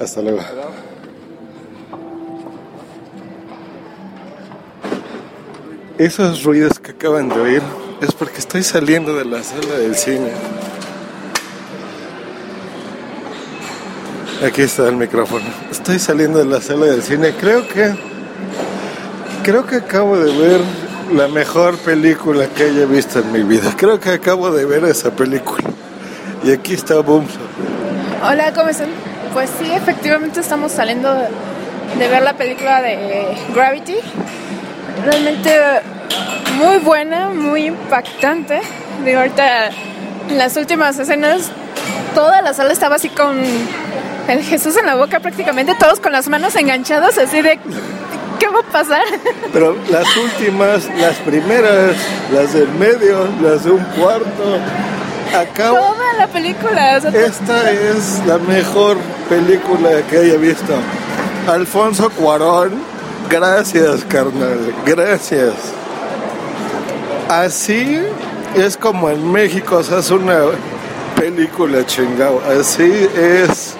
Hasta luego. Esos ruidos que acaban de oír es porque estoy saliendo de la sala del cine. Aquí está el micrófono. Estoy saliendo de la sala del cine. Creo que creo que acabo de ver la mejor película que haya visto en mi vida. Creo que acabo de ver esa película. Y aquí está Boom. Hola, ¿cómo están? Pues sí, efectivamente estamos saliendo de ver la película de Gravity. Realmente muy buena, muy impactante. Digo, ahorita en las últimas escenas toda la sala estaba así con el Jesús en la boca prácticamente, todos con las manos enganchadas así de ¿qué va a pasar? Pero las últimas, las primeras, las del medio, las de un cuarto, acabo... Toda la película. o sea, Esta es la mejor película que haya visto. Alfonso Cuarón, gracias carnal, gracias. Así es como en México se hace una película chingado. Así es.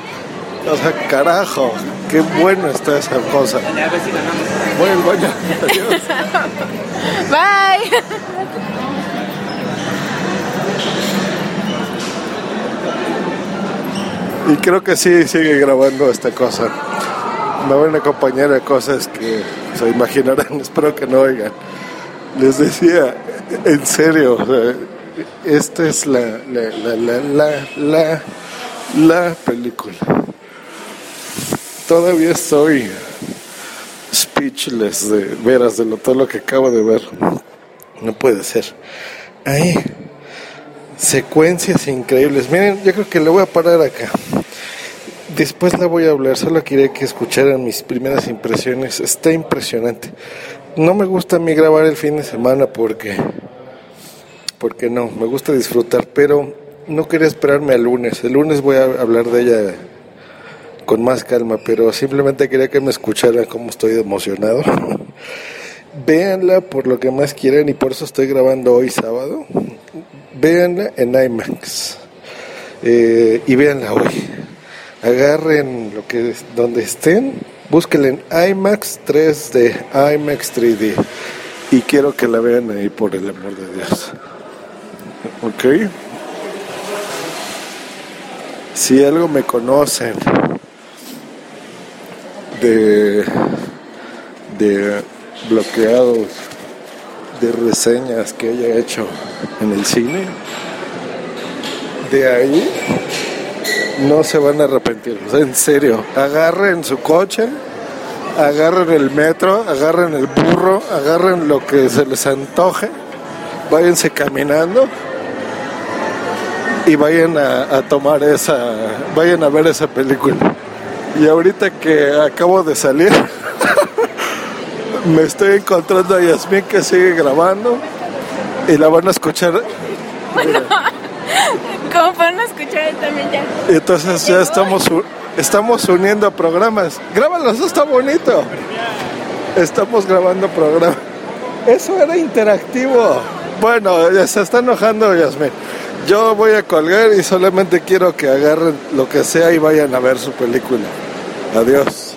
O sea, carajo, qué bueno está esa cosa. Al baño. Adiós. Bye. Y creo que sí sigue grabando esta cosa. Me van a acompañar a cosas que se imaginarán, espero que no oigan. Les decía, en serio, esta es la, la, la, la, la, la, la película. Todavía estoy speechless de veras de lo, todo lo que acabo de ver. No puede ser. Ahí secuencias increíbles. Miren, yo creo que le voy a parar acá. Después le voy a hablar, solo quería que escucharan mis primeras impresiones. Está impresionante. No me gusta a mí grabar el fin de semana porque porque no, me gusta disfrutar, pero no quería esperarme al lunes. El lunes voy a hablar de ella con más calma, pero simplemente quería que me escucharan cómo estoy emocionado. Véanla por lo que más quieran y por eso estoy grabando hoy sábado. Véanla en IMAX eh, y véanla hoy. Agarren lo que donde estén, búsquenla en IMAX 3D, IMAX 3D y quiero que la vean ahí por el amor de Dios. ¿Ok? Si algo me conocen de, de bloqueados de reseñas que haya hecho en el cine, de ahí no se van a arrepentir. En serio, agarren su coche, agarren el metro, agarren el burro, agarren lo que se les antoje, váyanse caminando y vayan a, a tomar esa, vayan a ver esa película. Y ahorita que acabo de salir, me estoy encontrando a Yasmín que sigue grabando y la van a escuchar. Como no escuchar también ya. Entonces ya estamos, estamos uniendo programas. Grábalos, eso está bonito. Estamos grabando programas. Eso era interactivo. Bueno, ya se está enojando Yasmín. Yo voy a colgar y solamente quiero que agarren lo que sea y vayan a ver su película. Adiós.